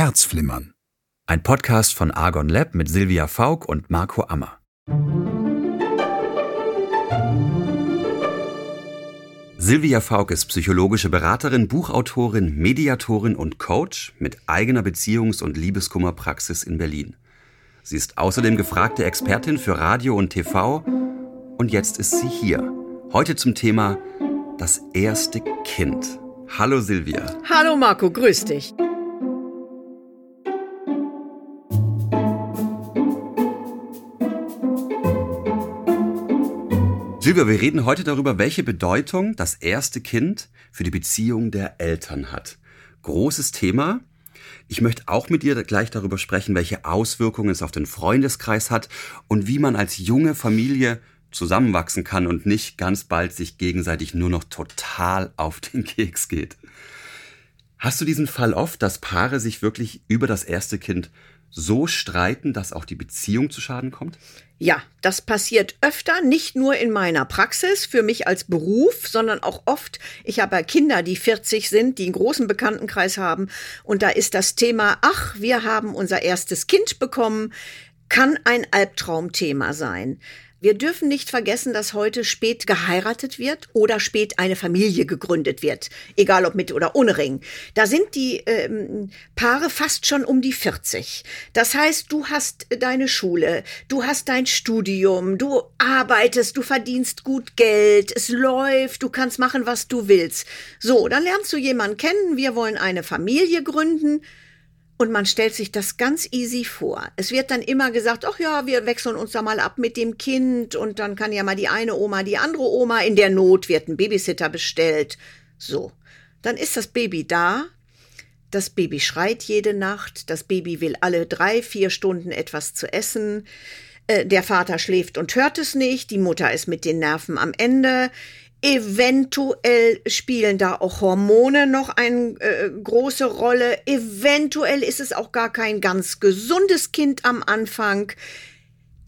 Herzflimmern. Ein Podcast von Argon Lab mit Silvia Faulk und Marco Ammer. Silvia Faulk ist psychologische Beraterin, Buchautorin, Mediatorin und Coach mit eigener Beziehungs- und Liebeskummerpraxis in Berlin. Sie ist außerdem gefragte Expertin für Radio und TV und jetzt ist sie hier. Heute zum Thema das erste Kind. Hallo Silvia. Hallo Marco, grüß dich. Silvia, wir reden heute darüber, welche Bedeutung das erste Kind für die Beziehung der Eltern hat. Großes Thema. Ich möchte auch mit dir gleich darüber sprechen, welche Auswirkungen es auf den Freundeskreis hat und wie man als junge Familie zusammenwachsen kann und nicht ganz bald sich gegenseitig nur noch total auf den Keks geht. Hast du diesen Fall oft, dass Paare sich wirklich über das erste Kind so streiten, dass auch die Beziehung zu Schaden kommt? Ja, das passiert öfter, nicht nur in meiner Praxis, für mich als Beruf, sondern auch oft. Ich habe Kinder, die 40 sind, die einen großen Bekanntenkreis haben. Und da ist das Thema, ach, wir haben unser erstes Kind bekommen, kann ein Albtraumthema sein. Wir dürfen nicht vergessen, dass heute spät geheiratet wird oder spät eine Familie gegründet wird, egal ob mit oder ohne Ring. Da sind die ähm, Paare fast schon um die 40. Das heißt, du hast deine Schule, du hast dein Studium, du arbeitest, du verdienst gut Geld, es läuft, du kannst machen, was du willst. So, dann lernst du jemanden kennen, wir wollen eine Familie gründen. Und man stellt sich das ganz easy vor. Es wird dann immer gesagt, ach ja, wir wechseln uns da mal ab mit dem Kind und dann kann ja mal die eine Oma, die andere Oma, in der Not wird ein Babysitter bestellt. So. Dann ist das Baby da. Das Baby schreit jede Nacht. Das Baby will alle drei, vier Stunden etwas zu essen. Äh, der Vater schläft und hört es nicht. Die Mutter ist mit den Nerven am Ende. Eventuell spielen da auch Hormone noch eine äh, große Rolle. Eventuell ist es auch gar kein ganz gesundes Kind am Anfang.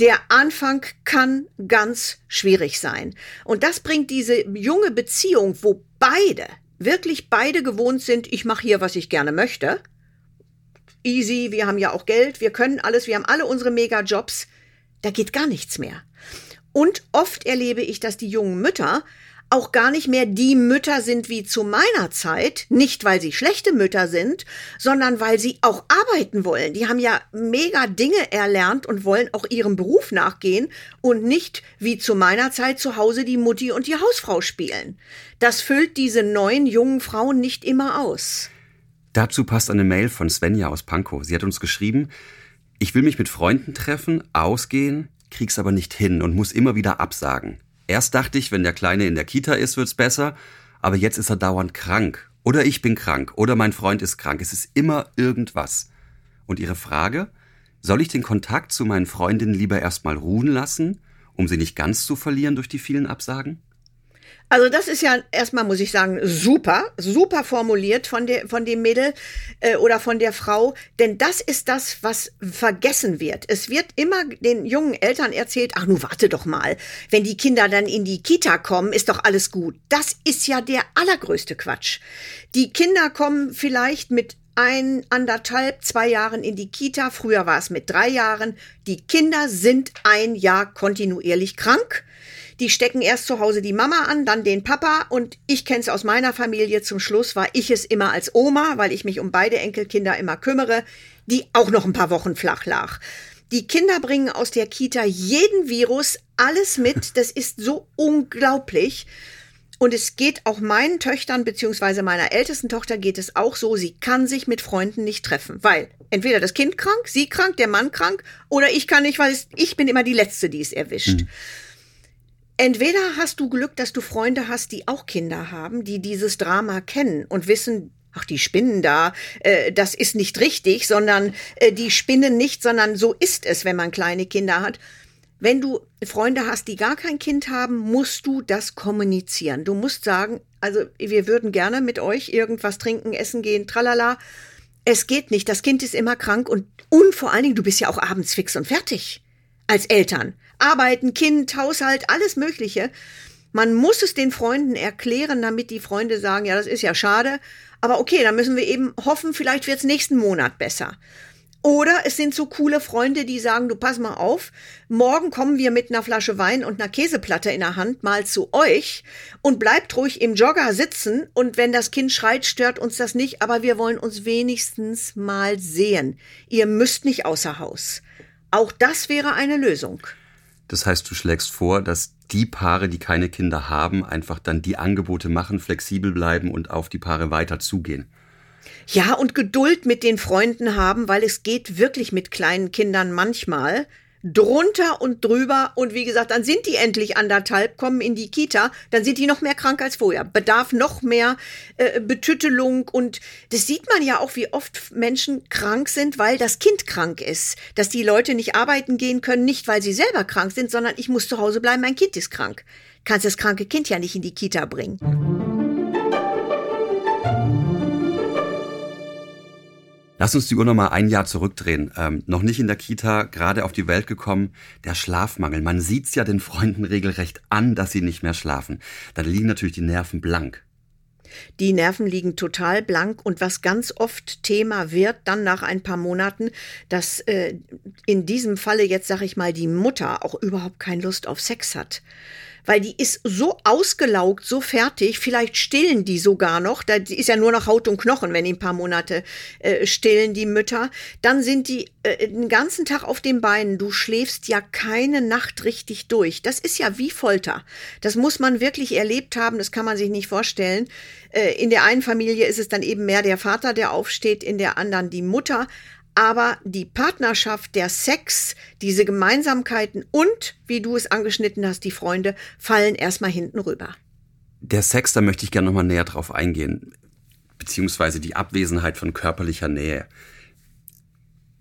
Der Anfang kann ganz schwierig sein. Und das bringt diese junge Beziehung, wo beide, wirklich beide gewohnt sind, ich mache hier, was ich gerne möchte. Easy, wir haben ja auch Geld, wir können alles, wir haben alle unsere Mega-Jobs. Da geht gar nichts mehr. Und oft erlebe ich, dass die jungen Mütter auch gar nicht mehr die Mütter sind wie zu meiner Zeit, nicht weil sie schlechte Mütter sind, sondern weil sie auch arbeiten wollen. Die haben ja mega Dinge erlernt und wollen auch ihrem Beruf nachgehen und nicht wie zu meiner Zeit zu Hause die Mutti und die Hausfrau spielen. Das füllt diese neuen jungen Frauen nicht immer aus. Dazu passt eine Mail von Svenja aus Pankow. Sie hat uns geschrieben, ich will mich mit Freunden treffen, ausgehen, krieg's aber nicht hin und muss immer wieder absagen. Erst dachte ich, wenn der Kleine in der Kita ist, wird's besser, aber jetzt ist er dauernd krank. Oder ich bin krank, oder mein Freund ist krank. Es ist immer irgendwas. Und Ihre Frage? Soll ich den Kontakt zu meinen Freundinnen lieber erstmal ruhen lassen, um sie nicht ganz zu verlieren durch die vielen Absagen? Also das ist ja erstmal, muss ich sagen, super, super formuliert von, der, von dem Mädel äh, oder von der Frau, denn das ist das, was vergessen wird. Es wird immer den jungen Eltern erzählt, ach nu warte doch mal, wenn die Kinder dann in die Kita kommen, ist doch alles gut. Das ist ja der allergrößte Quatsch. Die Kinder kommen vielleicht mit ein, anderthalb, zwei Jahren in die Kita. Früher war es mit drei Jahren. Die Kinder sind ein Jahr kontinuierlich krank. Die stecken erst zu Hause die Mama an, dann den Papa und ich kenne es aus meiner Familie. Zum Schluss war ich es immer als Oma, weil ich mich um beide Enkelkinder immer kümmere, die auch noch ein paar Wochen flach lag. Die Kinder bringen aus der Kita jeden Virus, alles mit. Das ist so unglaublich. Und es geht auch meinen Töchtern, beziehungsweise meiner ältesten Tochter geht es auch so, sie kann sich mit Freunden nicht treffen, weil entweder das Kind krank, sie krank, der Mann krank, oder ich kann nicht, weil ich bin immer die Letzte, die es erwischt. Mhm. Entweder hast du Glück, dass du Freunde hast, die auch Kinder haben, die dieses Drama kennen und wissen, ach, die spinnen da, äh, das ist nicht richtig, sondern äh, die spinnen nicht, sondern so ist es, wenn man kleine Kinder hat. Wenn du Freunde hast, die gar kein Kind haben, musst du das kommunizieren. Du musst sagen, also wir würden gerne mit euch irgendwas trinken, essen gehen, tralala. Es geht nicht, das Kind ist immer krank und, und vor allen Dingen, du bist ja auch abends fix und fertig als Eltern. Arbeiten, Kind, Haushalt, alles Mögliche. Man muss es den Freunden erklären, damit die Freunde sagen, ja, das ist ja schade, aber okay, dann müssen wir eben hoffen, vielleicht wird's nächsten Monat besser. Oder es sind so coole Freunde, die sagen, du pass mal auf, morgen kommen wir mit einer Flasche Wein und einer Käseplatte in der Hand mal zu euch und bleibt ruhig im Jogger sitzen und wenn das Kind schreit, stört uns das nicht, aber wir wollen uns wenigstens mal sehen. Ihr müsst nicht außer Haus. Auch das wäre eine Lösung. Das heißt, du schlägst vor, dass die Paare, die keine Kinder haben, einfach dann die Angebote machen, flexibel bleiben und auf die Paare weiter zugehen. Ja, und Geduld mit den Freunden haben, weil es geht wirklich mit kleinen Kindern manchmal drunter und drüber. Und wie gesagt, dann sind die endlich anderthalb, kommen in die Kita, dann sind die noch mehr krank als vorher, bedarf noch mehr äh, Betüttelung. Und das sieht man ja auch, wie oft Menschen krank sind, weil das Kind krank ist, dass die Leute nicht arbeiten gehen können, nicht weil sie selber krank sind, sondern ich muss zu Hause bleiben, mein Kind ist krank. Kannst das kranke Kind ja nicht in die Kita bringen. Lass uns die Uhr nochmal ein Jahr zurückdrehen. Ähm, noch nicht in der Kita, gerade auf die Welt gekommen, der Schlafmangel. Man sieht's ja den Freunden regelrecht an, dass sie nicht mehr schlafen. Dann liegen natürlich die Nerven blank. Die Nerven liegen total blank und was ganz oft Thema wird, dann nach ein paar Monaten, dass äh, in diesem Falle jetzt sag ich mal die Mutter auch überhaupt keine Lust auf Sex hat weil die ist so ausgelaugt, so fertig. Vielleicht stillen die sogar noch. Da ist ja nur noch Haut und Knochen, wenn die ein paar Monate äh, stillen, die Mütter. Dann sind die äh, den ganzen Tag auf den Beinen. Du schläfst ja keine Nacht richtig durch. Das ist ja wie Folter. Das muss man wirklich erlebt haben. Das kann man sich nicht vorstellen. Äh, in der einen Familie ist es dann eben mehr der Vater, der aufsteht, in der anderen die Mutter aber die Partnerschaft, der Sex, diese Gemeinsamkeiten und, wie du es angeschnitten hast, die Freunde, fallen erstmal hinten rüber. Der Sex, da möchte ich gerne nochmal näher drauf eingehen, beziehungsweise die Abwesenheit von körperlicher Nähe.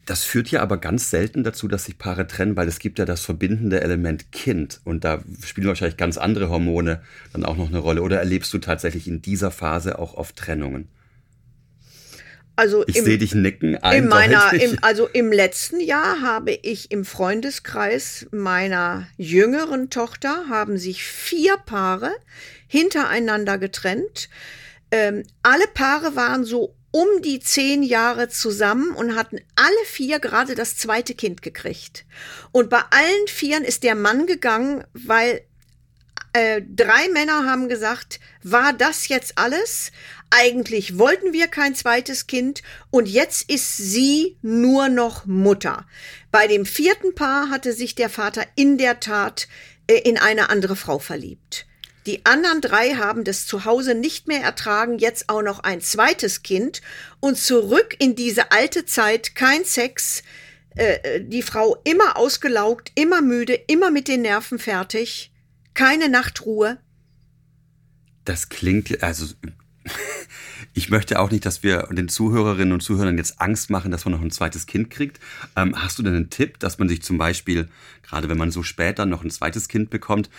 Das führt ja aber ganz selten dazu, dass sich Paare trennen, weil es gibt ja das verbindende Element Kind und da spielen wahrscheinlich ganz andere Hormone dann auch noch eine Rolle. Oder erlebst du tatsächlich in dieser Phase auch oft Trennungen? Also ich sehe dich nicken. In meiner, im, also im letzten Jahr habe ich im Freundeskreis meiner jüngeren Tochter haben sich vier Paare hintereinander getrennt. Ähm, alle Paare waren so um die zehn Jahre zusammen und hatten alle vier gerade das zweite Kind gekriegt. Und bei allen vieren ist der Mann gegangen, weil äh, drei Männer haben gesagt, war das jetzt alles? Eigentlich wollten wir kein zweites Kind und jetzt ist sie nur noch Mutter. Bei dem vierten Paar hatte sich der Vater in der Tat äh, in eine andere Frau verliebt. Die anderen drei haben das zu Hause nicht mehr ertragen, jetzt auch noch ein zweites Kind und zurück in diese alte Zeit, kein Sex, äh, äh die Frau immer ausgelaugt, immer müde, immer mit den Nerven fertig, keine Nachtruhe. Das klingt, also ich möchte auch nicht, dass wir den Zuhörerinnen und Zuhörern jetzt Angst machen, dass man noch ein zweites Kind kriegt. Ähm, hast du denn einen Tipp, dass man sich zum Beispiel, gerade wenn man so später noch ein zweites Kind bekommt,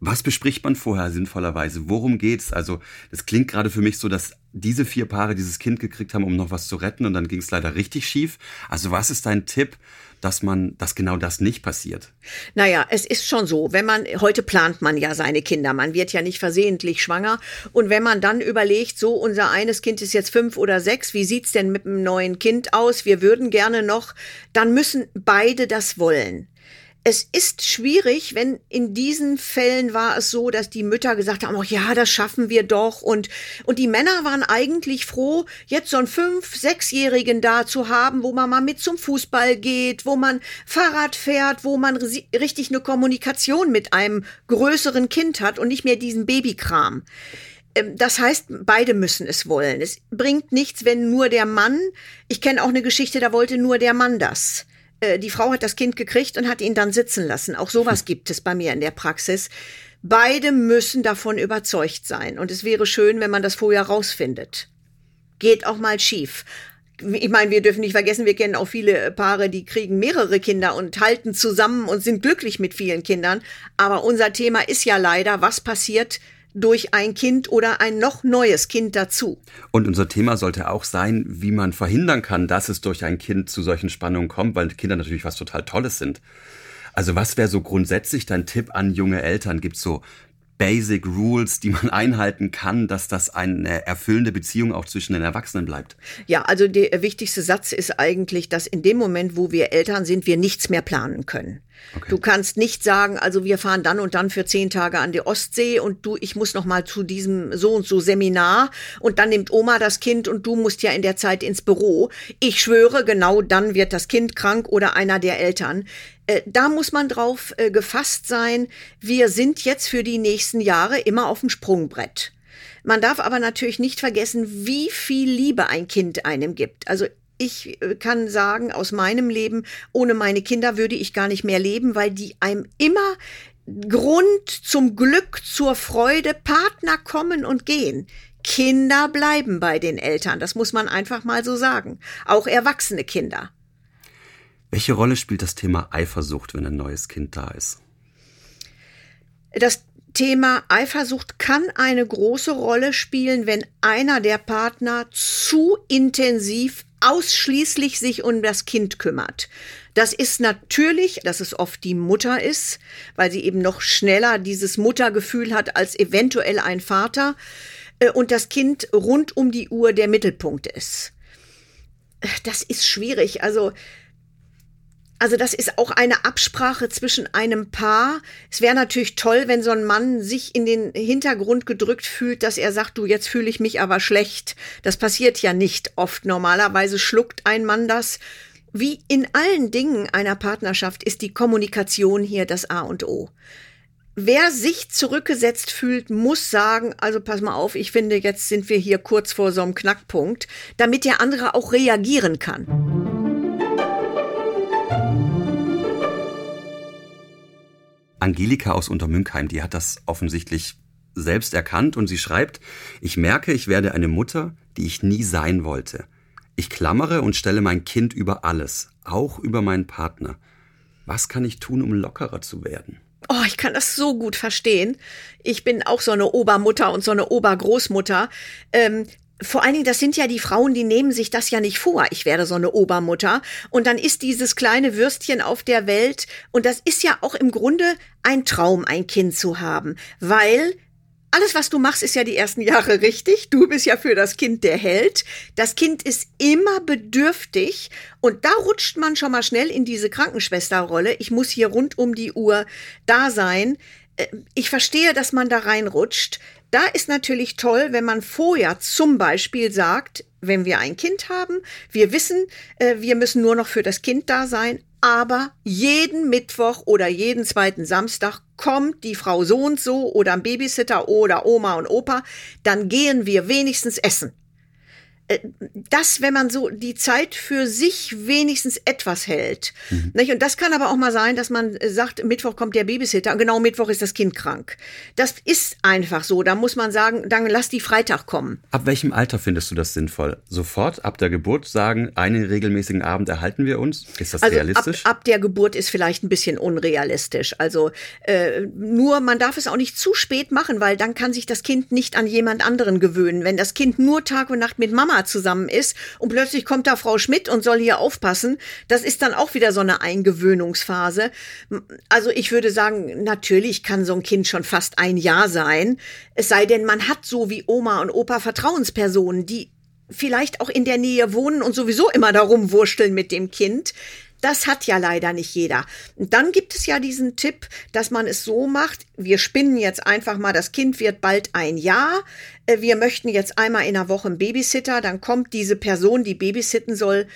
was bespricht man vorher sinnvollerweise? Worum geht's? Also, das klingt gerade für mich so, dass diese vier Paare dieses Kind gekriegt haben, um noch was zu retten und dann ging es leider richtig schief. Also, was ist dein Tipp, dass man, dass genau das nicht passiert? Naja, es ist schon so, wenn man, heute plant man ja seine Kinder, man wird ja nicht versehentlich schwanger. Und wenn man dann überlegt, so, unser eines Kind ist jetzt fünf oder sechs, wie sieht's denn mit dem neuen Kind aus? Wir würden gerne noch, dann müssen beide das wollen es ist schwierig, wenn in diesen Fällen war es so, dass die Mütter gesagt haben, oh ja, das schaffen wir doch. Und, und die Männer waren eigentlich froh, jetzt so einen fünf-, sechsjährigen da zu haben, wo man mal mit zum Fußball geht, wo man Fahrrad fährt, wo man richtig eine Kommunikation mit einem größeren Kind hat und nicht mehr diesen Babykram. Ähm, das heißt, beide müssen es wollen. Es bringt nichts, wenn nur der Mann, ich kenne auch eine Geschichte, da wollte nur der Mann das. Äh, die Frau hat das Kind gekriegt und hat ihn dann sitzen lassen. Auch sowas gibt es bei mir in der Praxis. Beide müssen davon überzeugt sein. Und es wäre schön, wenn man das vorher rausfindet. Geht auch mal schief. Ich meine, wir dürfen nicht vergessen, wir kennen auch viele Paare, die kriegen mehrere Kinder und halten zusammen und sind glücklich mit vielen Kindern. Aber unser Thema ist ja leider, was passiert, durch ein Kind oder ein noch neues Kind dazu. Und unser Thema sollte auch sein, wie man verhindern kann, dass es durch ein Kind zu solchen Spannungen kommt, weil Kinder natürlich was total Tolles sind. Also was wäre so grundsätzlich dein Tipp an junge Eltern? Gibt es so Basic Rules, die man einhalten kann, dass das eine erfüllende Beziehung auch zwischen den Erwachsenen bleibt? Ja, also der wichtigste Satz ist eigentlich, dass in dem Moment, wo wir Eltern sind, wir nichts mehr planen können. Okay. Du kannst nicht sagen, also wir fahren dann und dann für zehn Tage an die Ostsee und du, ich muss noch mal zu diesem so und so Seminar und dann nimmt Oma das Kind und du musst ja in der Zeit ins Büro. Ich schwöre, genau dann wird das Kind krank oder einer der Eltern. Äh, da muss man drauf äh, gefasst sein. Wir sind jetzt für die nächsten Jahre immer auf dem Sprungbrett. Man darf aber natürlich nicht vergessen, wie viel Liebe ein Kind einem gibt. Also ich äh, kann sagen, aus meinem Leben, ohne meine Kinder würde ich gar nicht mehr leben, weil die einem immer Grund zum Glück, zur Freude, Partner kommen und gehen. Kinder bleiben bei den Eltern, das muss man einfach mal so sagen. Auch erwachsene Kinder. Welche Rolle spielt das Thema Eifersucht, wenn ein neues Kind da ist? Das Thema Eifersucht kann eine große Rolle spielen, wenn einer der Partner zu intensiv ausschließlich sich um das Kind kümmert. Das ist natürlich, dass es oft die Mutter ist, weil sie eben noch schneller dieses Muttergefühl hat als eventuell ein Vater äh, und das Kind rund um die Uhr der Mittelpunkt ist. Das ist schwierig. Also also das ist auch eine Absprache zwischen einem Paar. Es wäre natürlich toll, wenn so ein Mann sich in den Hintergrund gedrückt fühlt, dass er sagt, du, jetzt fühle ich mich aber schlecht. Das passiert ja nicht oft. Normalerweise schluckt ein Mann das. Wie in allen Dingen einer Partnerschaft ist die Kommunikation hier das A und O. Wer sich zurückgesetzt fühlt, muss sagen, also pass mal auf, ich finde, jetzt sind wir hier kurz vor so einem Knackpunkt, damit der andere auch reagieren kann. Angelika aus Untermünkheim, die hat das offensichtlich selbst erkannt und sie schreibt, ich merke, ich werde eine Mutter, die ich nie sein wollte. Ich klammere und stelle mein Kind über alles, auch über meinen Partner. Was kann ich tun, um lockerer zu werden? Oh, ich kann das so gut verstehen. Ich bin auch so eine Obermutter und so eine Obergroßmutter. Ähm, vor allen Dingen, das sind ja die Frauen, die nehmen sich das ja nicht vor. Ich werde so eine Obermutter. Und dann ist dieses kleine Würstchen auf der Welt. Und das ist ja auch im Grunde ein Traum, ein Kind zu haben. Weil alles, was du machst, ist ja die ersten Jahre richtig. Du bist ja für das Kind der Held. Das Kind ist immer bedürftig. Und da rutscht man schon mal schnell in diese Krankenschwesterrolle. Ich muss hier rund um die Uhr da sein. Äh, ich verstehe, dass man da reinrutscht. Da ist natürlich toll, wenn man vorher zum Beispiel sagt, wenn wir ein Kind haben, wir wissen, äh, wir müssen nur noch für das Kind da sein, aber jeden Mittwoch oder jeden zweiten Samstag kommt die Frau so und so oder ein Babysitter oder Oma und Opa, dann gehen wir wenigstens essen. Äh, das, wenn man so die Zeit für sich wenigstens etwas hält. Mhm. Und das kann aber auch mal sein, dass man sagt, Mittwoch kommt der Babysitter und genau Mittwoch ist das Kind krank. Das ist einfach so. Da muss man sagen, dann lass die Freitag kommen. Ab welchem Alter findest du das sinnvoll? Sofort ab der Geburt sagen, einen regelmäßigen Abend erhalten wir uns? Ist das also realistisch? Ab, ab der Geburt ist vielleicht ein bisschen unrealistisch. Also äh, nur, man darf es auch nicht zu spät machen, weil dann kann sich das Kind nicht an jemand anderen gewöhnen. Wenn das Kind nur Tag und Nacht mit Mama Mama zusammen ist und plötzlich kommt da Frau Schmidt und soll hier aufpassen. Das ist dann auch wieder so eine Eingewöhnungsphase. Also ich würde sagen, natürlich kann so ein Kind schon fast ein Jahr sein. Es sei denn, man hat so wie Oma und Opa Vertrauenspersonen, die vielleicht auch in der Nähe wohnen und sowieso immer darum wursteln mit dem Kind. Das hat ja leider nicht jeder. Und dann gibt es ja diesen Tipp, dass man es so macht, wir spinnen jetzt einfach mal, das Kind wird bald ein Jahr, äh, wir möchten jetzt einmal in der Woche einen Babysitter, dann kommt diese Person, die babysitten soll,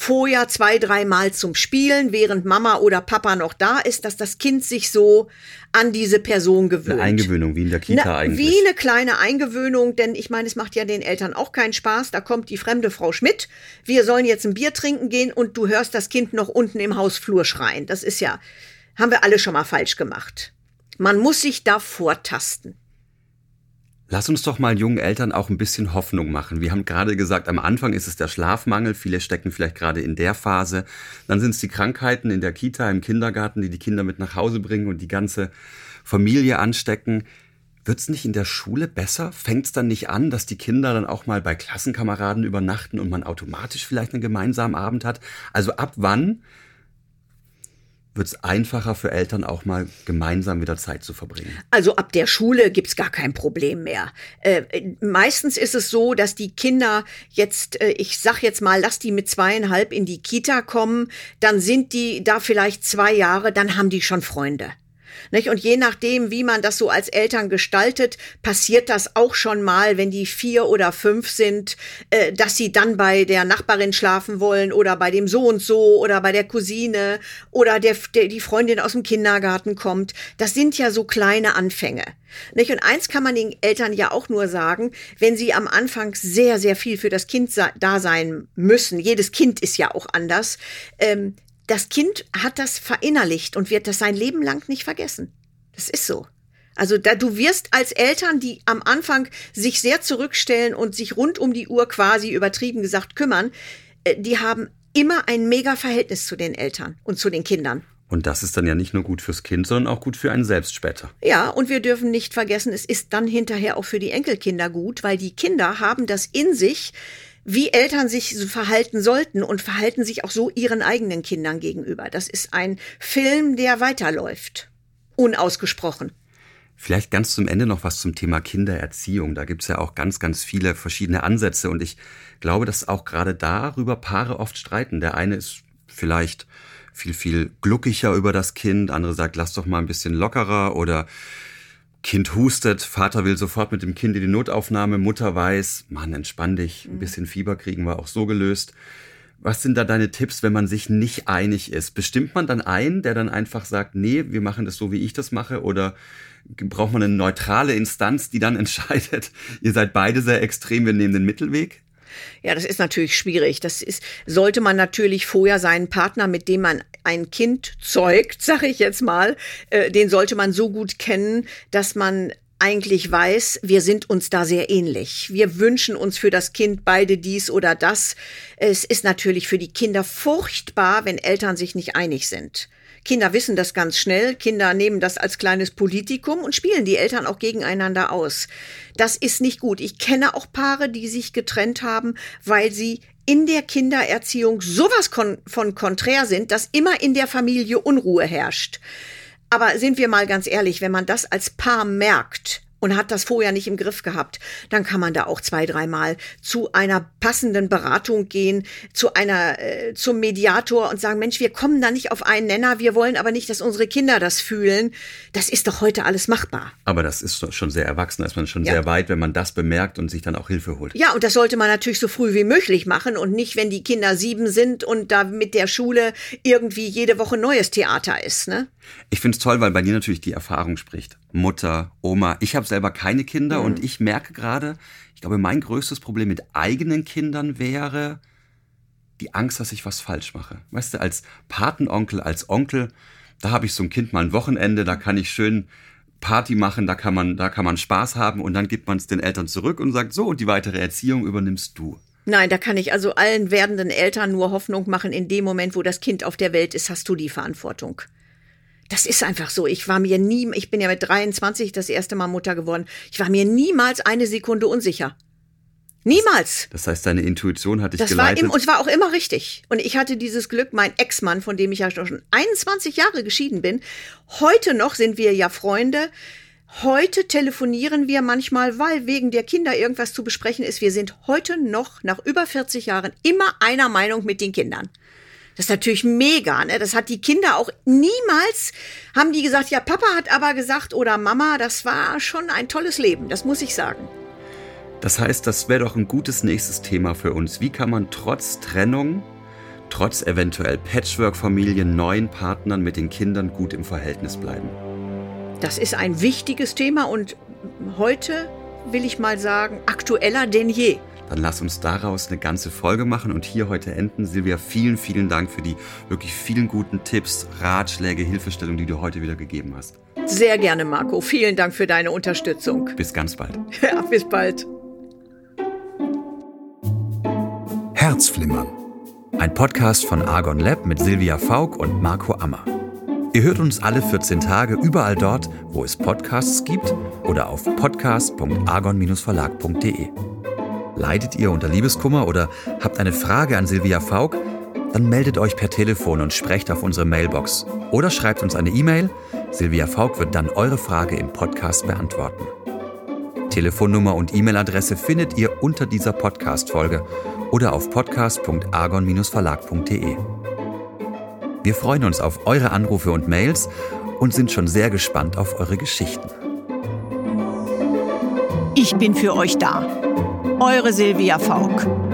vorher zwei, dreimal zum Spielen, während Mama oder Papa noch da ist, dass das Kind sich so an diese Person gewöhnt. Eine Eingewöhnung, wie in der Kita Na, eigentlich. Wie eine kleine Eingewöhnung, denn ich meine, es macht ja den Eltern auch keinen Spaß. Da kommt die fremde Frau Schmidt. Wir sollen jetzt ein Bier trinken gehen und du hörst das Kind noch unten im Hausflur schreien. Das ist ja, haben wir alle schon mal falsch gemacht. Man muss sich da vortasten. Lass uns doch mal jungen Eltern auch ein bisschen Hoffnung machen. Wir haben gerade gesagt, am Anfang ist es der Schlafmangel. Viele stecken vielleicht gerade in der Phase. Dann sind es die Krankheiten in der Kita, im Kindergarten, die die Kinder mit nach Hause bringen und die ganze Familie anstecken. Wird's nicht in der Schule besser? Fängt's dann nicht an, dass die Kinder dann auch mal bei Klassenkameraden übernachten und man automatisch vielleicht einen gemeinsamen Abend hat? Also ab wann wird es einfacher für Eltern auch mal gemeinsam wieder Zeit zu verbringen? Also ab der Schule gibt's gar kein Problem mehr. Äh, meistens ist es so, dass die Kinder jetzt, äh, ich sag jetzt mal, lass die mit zweieinhalb in die Kita kommen, dann sind die da vielleicht zwei Jahre, dann haben die schon Freunde. Nicht? Und je nachdem, wie man das so als Eltern gestaltet, passiert das auch schon mal, wenn die vier oder fünf sind, äh, dass sie dann bei der Nachbarin schlafen wollen oder bei dem so und so oder bei der Cousine oder der, der, die Freundin aus dem Kindergarten kommt. Das sind ja so kleine Anfänge. Nicht? Und eins kann man den Eltern ja auch nur sagen, wenn sie am Anfang sehr, sehr viel für das Kind da sein müssen, jedes Kind ist ja auch anders, ähm, das Kind hat das verinnerlicht und wird das sein Leben lang nicht vergessen. Das ist so. Also da du wirst als Eltern, die am Anfang sich sehr zurückstellen und sich rund um die Uhr quasi übertrieben gesagt kümmern, äh, die haben immer ein mega Verhältnis zu den Eltern und zu den Kindern. Und das ist dann ja nicht nur gut fürs Kind, sondern auch gut für einen selbst später. Ja, und wir dürfen nicht vergessen, es ist dann hinterher auch für die Enkelkinder gut, weil die Kinder haben das in sich, wie Eltern sich so verhalten sollten und verhalten sich auch so ihren eigenen Kindern gegenüber. Das ist ein Film, der weiterläuft. Unausgesprochen. Vielleicht ganz zum Ende noch was zum Thema Kindererziehung. Da gibt's ja auch ganz, ganz viele verschiedene Ansätze. Und ich glaube, dass auch gerade darüber Paare oft streiten. Der eine ist vielleicht viel, viel gluckiger über das Kind. Andere sagt, lass doch mal ein bisschen lockerer oder Kind hustet, Vater will sofort mit dem Kind in die Notaufnahme, Mutter weiß, Mann, entspann dich, ein mhm. bisschen Fieber kriegen wir auch so gelöst. Was sind da deine Tipps, wenn man sich nicht einig ist? Bestimmt man dann einen, der dann einfach sagt, nee, wir machen das so, wie ich das mache? Oder braucht man eine neutrale Instanz, die dann entscheidet, ihr seid beide sehr extrem, wir nehmen den Mittelweg? Ja, das ist natürlich schwierig. Das ist, sollte man natürlich vorher seinen Partner, mit dem man ein Kind zeugt, sag ich jetzt mal, äh, den sollte man so gut kennen, dass man eigentlich weiß, wir sind uns da sehr ähnlich. Wir wünschen uns für das Kind beide dies oder das. Es ist natürlich für die Kinder furchtbar, wenn Eltern sich nicht einig sind. Kinder wissen das ganz schnell. Kinder nehmen das als kleines Politikum und spielen die Eltern auch gegeneinander aus. Das ist nicht gut. Ich kenne auch Paare, die sich getrennt haben, weil sie in der Kindererziehung sowas von konträr sind, dass immer in der Familie Unruhe herrscht. Aber sind wir mal ganz ehrlich, wenn man das als Paar merkt, und hat das vorher nicht im Griff gehabt, dann kann man da auch zwei, dreimal zu einer passenden Beratung gehen, zu einer, äh, zum Mediator und sagen, Mensch, wir kommen da nicht auf einen Nenner, wir wollen aber nicht, dass unsere Kinder das fühlen. Das ist doch heute alles machbar. Aber das ist schon sehr erwachsen, da ist man schon ja. sehr weit, wenn man das bemerkt und sich dann auch Hilfe holt. Ja, und das sollte man natürlich so früh wie möglich machen und nicht, wenn die Kinder sieben sind und da mit der Schule irgendwie jede Woche neues Theater ist, ne? Ich finde es toll, weil bei dir natürlich die Erfahrung spricht. Mutter, Oma. Ich habe selber keine Kinder mhm. und ich merke gerade, ich glaube, mein größtes Problem mit eigenen Kindern wäre die Angst, dass ich was falsch mache. Weißt du, als Patenonkel, als Onkel, da habe ich so ein Kind mal ein Wochenende, da kann ich schön Party machen, da kann man, da kann man Spaß haben und dann gibt man es den Eltern zurück und sagt so, und die weitere Erziehung übernimmst du. Nein, da kann ich also allen werdenden Eltern nur Hoffnung machen, in dem Moment, wo das Kind auf der Welt ist, hast du die Verantwortung. Das ist einfach so. Ich war mir nie, ich bin ja mit 23 das erste Mal Mutter geworden. Ich war mir niemals eine Sekunde unsicher. Niemals. Das heißt, deine Intuition hat dich das geleitet. War im, und es war auch immer richtig. Und ich hatte dieses Glück, mein Ex-Mann, von dem ich ja schon 21 Jahre geschieden bin, heute noch sind wir ja Freunde. Heute telefonieren wir manchmal, weil wegen der Kinder irgendwas zu besprechen ist. Wir sind heute noch, nach über 40 Jahren, immer einer Meinung mit den Kindern. Das ist natürlich mega, ne? Das hat die Kinder auch niemals, haben die gesagt, ja, Papa hat aber gesagt oder Mama, das war schon ein tolles Leben, das muss ich sagen. Das heißt, das wäre doch ein gutes nächstes Thema für uns. Wie kann man trotz Trennung, trotz eventuell Patchwork-Familien, neuen Partnern mit den Kindern gut im Verhältnis bleiben? Das ist ein wichtiges Thema und heute will ich mal sagen, aktueller denn je dann lass uns daraus eine ganze Folge machen und hier heute enden. Silvia, vielen, vielen Dank für die wirklich vielen guten Tipps, Ratschläge, Hilfestellungen, die du heute wieder gegeben hast. Sehr gerne, Marco. Vielen Dank für deine Unterstützung. Bis ganz bald. Ja, bis bald. Herzflimmern. Ein Podcast von Argon Lab mit Silvia Faulk und Marco Ammer. Ihr hört uns alle 14 Tage überall dort, wo es Podcasts gibt oder auf podcast.argon-verlag.de. Leidet ihr unter Liebeskummer oder habt eine Frage an Silvia Faulk? Dann meldet euch per Telefon und sprecht auf unsere Mailbox. Oder schreibt uns eine E-Mail. Silvia Faulk wird dann eure Frage im Podcast beantworten. Telefonnummer und E-Mail-Adresse findet ihr unter dieser Podcast-Folge oder auf podcast.argon-verlag.de. Wir freuen uns auf eure Anrufe und Mails und sind schon sehr gespannt auf eure Geschichten. Ich bin für euch da. Eure Silvia Faulk.